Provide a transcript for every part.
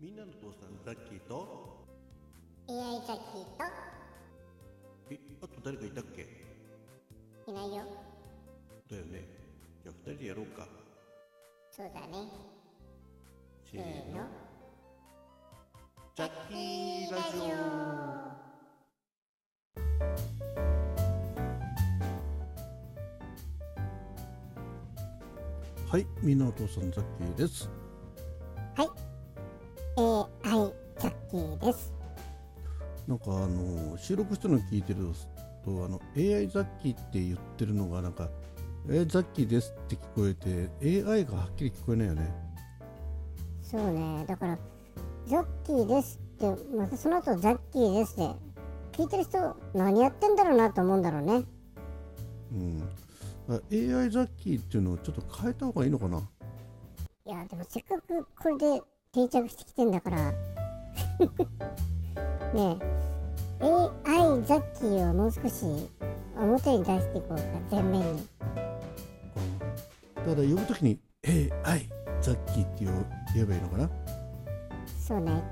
みんなの父さんザッキーと AI ザッキーえあと誰かいたっけ？といないよ。だよね。じゃあ二人でやろうか。そうだね。せせーーのの。ザッキーラジオ。はいみんなの父さんザッキーです。はいキーですなんかあの収録してるの聞いてるとあの AI ザッキーって言ってるのがなんか AI ザッキーですって聞こえて AI がはっきり聞こえないよね。そうね。だからザッキーですってまたその後ザッキーですって聞いてる人何やってんだろうなと思うんだろうね。うん。あ AI ザッキーっていうのをちょっと変えた方がいいのかな？いやでもせっかくこれで定着してきてんだから ねえ。AI ザッキーをもう少し表に出していこうか前面に。だから呼ぶときに AI ザッキーって言えばいいのかな？そうね。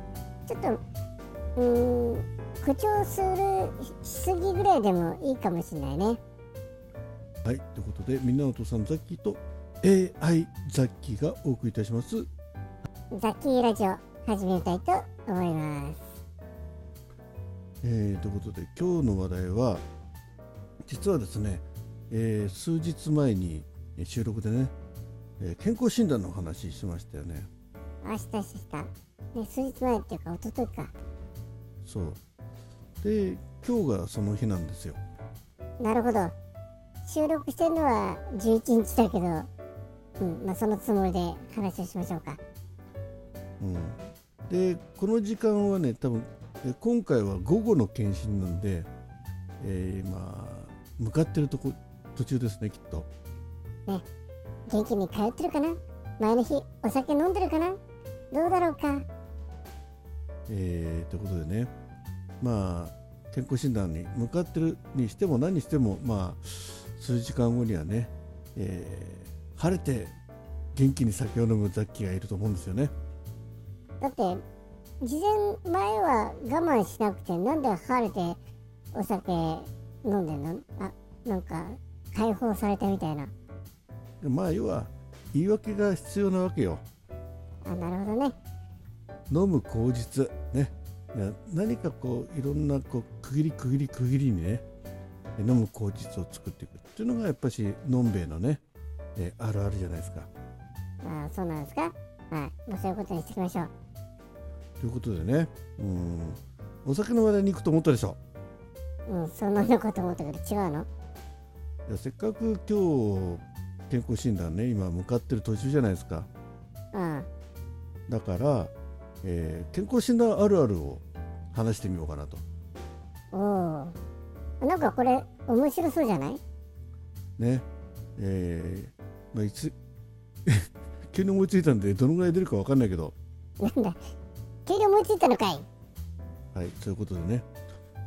ちょっとうーん誇張するしすぎぐらいでもいいかもしれないね。はいということでみんなのお父さんザッキーと AI ザッキーがお送りいたします。ザッキーラジオ始めたいと思います。えー、ということで今日の話題は実はですね、えー数日前にえー収録でね、えー健康診断のお話ししましたよね。明日したした。ね数日前っていうか一昨日か。そう。で今日がその日なんですよ。なるほど。収録してるのは11日だけどうんまあそのつもりで話をしましょうか。うん、でこの時間はね多分え今回は午後の検診なんで、えー今向かってるとこ途中ですねきっと。元気に通ってるかな？前の日お酒飲んでるかな？どうだろうか？えーということでね。まあ健康診断に向かってるにしても何にしてもまあ数時間後にはね、えー晴れて元気に酒を飲むザッキーがいると思うんですよねだって事前前は我慢しなくてなんで晴れてお酒飲んでんの？あなんか解放されたみたいな。でまあ要は言い訳が必要なわけよ。あなるほどね。飲む口実ね。な何かこういろんなこう区切り区切り区切りにね飲む口実を作っていく。っていうのがやっぱしのんべえのね、えあるあるじゃないですか。あそうなんですか？はい。もうそういうことにしていきましょうということでね。うん。お酒の話題に行くと思ったでしょ？うんそんなのかと思ったけど違うの？いやせっかく今日健康診断ね今向かってる途中じゃないですか。うん。だから、えー健康診断あるあるを話してみようかなと。おおなんかこれ面白そうじゃない？ね。えーまあ、いつ 急に思いついたんでどのぐらい出るかわかんないけど。なんだ急に思いついたのかいはいそういうことでね。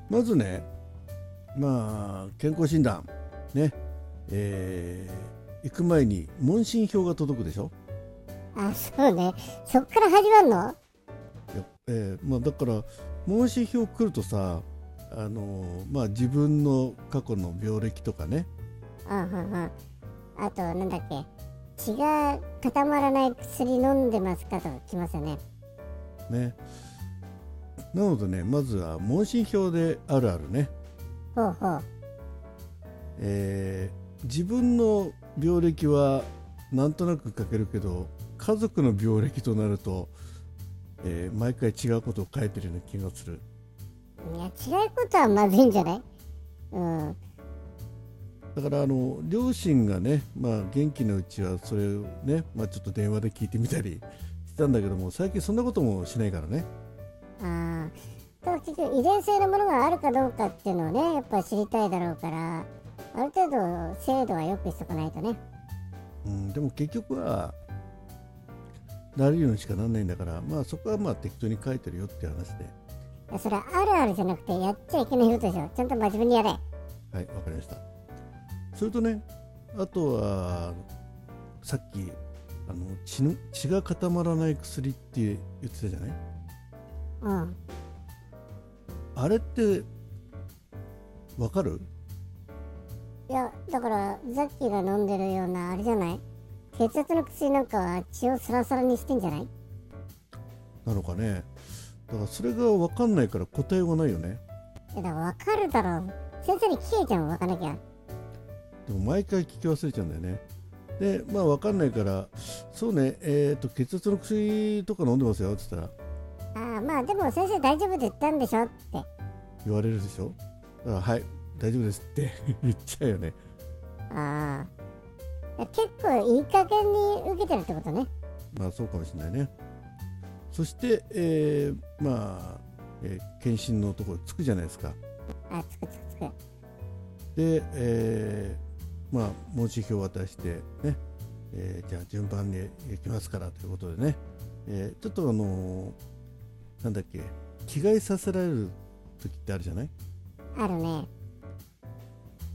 まずねまあ健康診断。ね。えー行く前に問診票が届くでしょ？あそうね。そっから始まるの？いやえーまあ、だから問診票来るとさあのーまあ自分の過去の病歴とかね。うんうんうん。あとなんだっけ。血が固まらない薬飲んでますかとか来ますよねね。なのでねまずは問診票であるあるね。ほうほうえー自分の病歴はなんとなく書けるけど家族の病歴となると、えー毎回違うことを書いてるような気がする。いや違うことはまずいんじゃない？うん。だからあの両親がね、まあ、元気なうちはそれをね、まあ、ちょっと電話で聞いてみたり。したんだけども最近そんなこともしないからね。ああただ結局遺伝性のものがあるかどうかっていうのをねやっぱ知りたいだろうからある程度精度はよくしとかないとね。うん、でも結局はなれるようにしかならないんだから、まあ、そこはまあ適当に書いてるよっていう話でそれはあるあるじゃなくてやっちゃいけないことでしょ。ちゃんと真面目にやれ。はいわかりました。それとねあとはさっきあの血の血が固まらない薬って言ってたじゃない？うん。あれってわかる？いやだからザッキーが飲んでるようなあれじゃない？血圧の薬なんかは血をサラサラにしてんじゃない？なのかね？だからそれが分かんないから答えがないよね。いやだから分かるだろう。先生に聞けちゃん分かんなきゃ。でも毎回聞き忘れちゃうんだよねでまあ分かんないからそうねえっ、と血圧の薬とか飲んでますよって言ったら。ああまあでも先生大丈夫って言ったんでしょって。言われるでしょ？だからはい大丈夫ですって 言っちゃうよね。ああ結構いい加減に受けてるってことね。まあそうかもしれないね。そして、えーまあ、えー検診のところつくじゃないですか。あつくつくつく。で、えーまあ文字表を渡してね、えーじゃあ順番に行きますからということでね、えーちょっとあのーなんだっけ着替えさせられる時ってあるじゃない、あるね。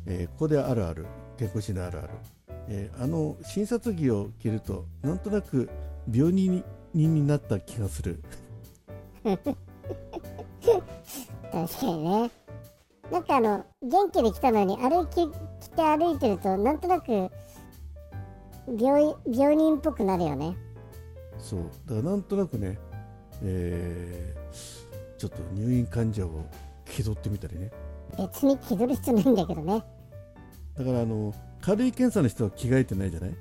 えーここであるある健康診断あるある、えーあの診察着を着るとなんとなく病人にになった気がする。確かにね。なんかあの元気で来たのに歩き来て歩いてるとなんとなく病い病人っぽくなるよね。そう。だからなんとなくね、えーちょっと入院患者を気取ってみたりね。別に気取る必要ないんだけどね。だからあの軽い検査の人は着替えてないじゃない？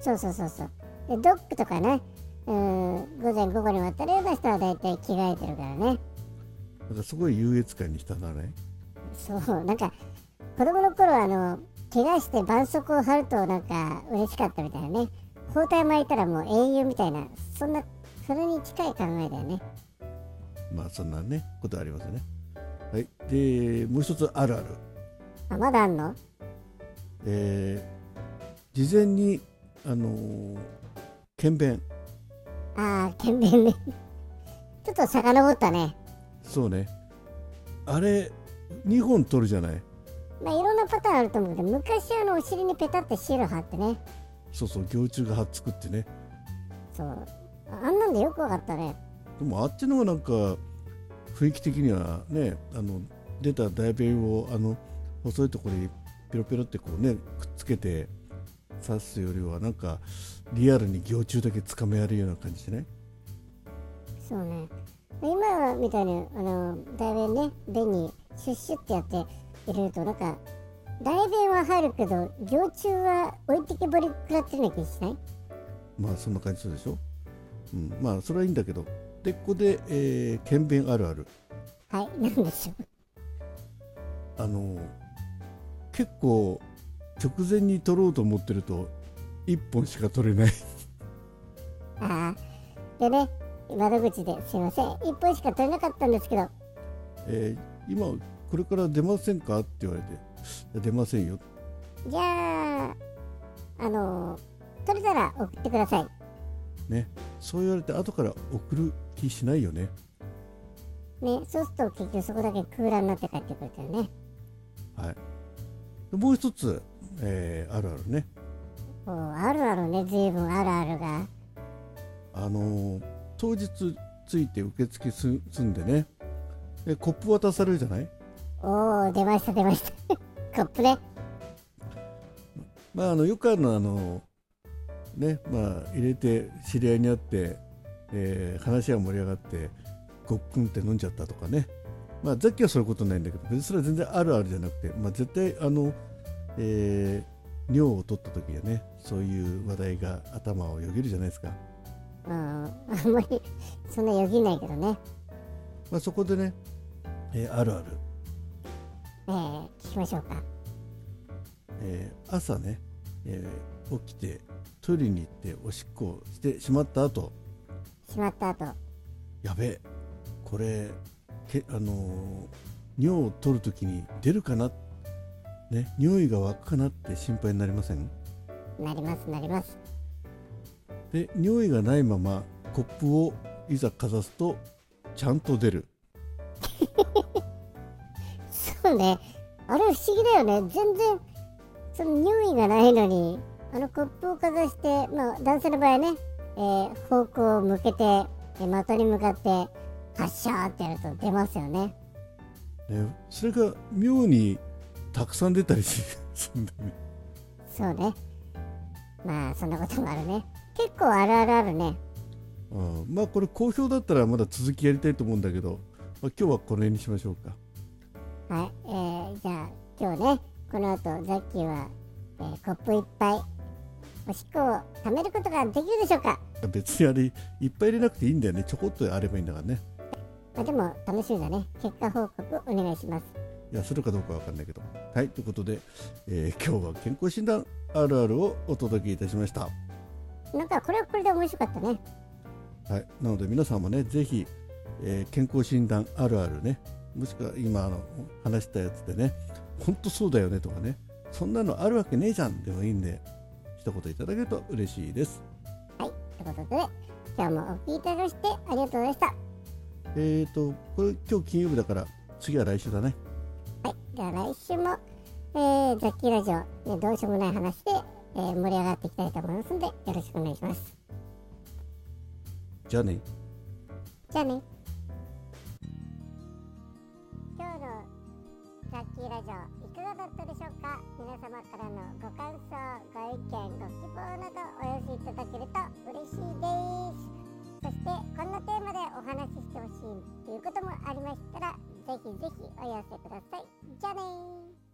そうそうそうそう。でドックとかねうん午前午後に渡るような人は大体着替えてるからね。だからすごい優越感に浸らない？そうなんか子供の頃あの怪我して絆創膏を貼るとなんか嬉しかったみたいなね。包帯巻いたらもう英雄みたいなそんなそれに近い考えだよね。まあそんなねことありますよね。はい。でもう一つあるある、あまだあんの？えー事前にあのー検便。ああ検便ね。ちょっと遡ったね。そうね。あれ2本取るじゃない？まあいろんなパターンあると思うけど昔あのお尻にペタってシール貼ってね。そうそう蟯虫がはっつくってね。そう。あんなんでよくわかったね。でもあっちの方がなんか雰囲気的にはねあの出た大便をあの細いところにペロペロってこうねくっつけて刺すよりはなんかリアルに蟯虫だけつかめやるような感じでね。そうね。今みたいにあの大便ね便にシュッシュってやって入れるとなんか大便は入るけど蟯虫は置いてけぼり食らってるような気しない？まあそんな感じするでしょ、うん、まあそれはいいんだけどでここで、えー、検便あるある。はいなんでしょう？あの結構直前に取ろうと思ってると1本しか取れない。ああでね窓口ですいません。1本しか取れなかったんですけど。えー今これから出ませんか？って言われて。出ませんよ。じゃああの取れたら送ってください。ね。そう言われて後から送る気しないよね。ねそうすると結局そこだけ空欄になって帰ってくるというね。はい。でもう一つ、えーあるあるね。おあるあるね。随分あるあるが。あのー当日ついて受付す済んでね。でコップ渡されるじゃない？おお出ました出ました。コップね。まああのよくあるのはあのねまあ入れて知り合いに会って、えー話が盛り上がってごっくんって飲んじゃったとかね。まあさっきはそういうことないんだけど別にそれは全然あるあるじゃなくて、まあ、絶対あの、えー尿を取った時はねそういう話題が頭をよぎるじゃないですか、うんあんまりそんなよぎんないけどね。まあ、そこでね、えーあるある、えー、聞きましょうか。えー朝ね、えー起きてトイレに行っておしっこをしてしまった後。しまった後。やべえこれけあのー尿を取るときに出るかな？ね尿意が湧くかなって心配になりません？なりますなります。で尿意がないままコップをいざかざすとちゃんと出る そうねあれ不思議だよね全然その匂いがないのにあのコップをかざして、まあ、男性の場合ね、えー、方向を向けて、えー、的に向かって発射ってやると出ますよね。ねそれが妙にたくさん出たりするんだね。そうね。まあそんなこともあるね。結構あるあるあるね。うん、まあこれ好評だったらまだ続きやりたいと思うんだけど、まあ、今日はこの辺にしましょうか。はい、えー、じゃあ今日ねこの後ザッキーは、えー、コップいっぱいおしっこを貯めることができるでしょうか？別にあれいっぱい入れなくていいんだよね。ちょこっとあればいいんだからね。まあ、でも楽しみだね。結果報告お願いします。いやするかどうかわかんないけどはいということで、えー、今日は健康診断あるあるをお届けいたしました。なんかこれはこれで面白かったね。はいなので皆さんもねぜひ、えー、健康診断あるあるねもしくは今あの話したやつでね本当そうだよねとかねそんなのあるわけねえじゃんでもいいんで一言いただけると嬉しいですはいということで今日もお聞きいただきましてありがとうございましたえっ、ー、と、これ今日金曜日だから、次は来週だね。はい、じゃあ来週も、えー、ザッキーラジオ、ね、どうしようもない話で、えー、盛り上がっていきたいと思いますので、よろしくお願いします。じゃあね。じゃあね。タッキーラジオ、いかがだったでしょうか？皆様からのご感想、ご意見、ご希望などお寄せいただけると嬉しいです。そしてこんなテーマでお話ししてほしいということもありましたら是非是非お寄せください。じゃあね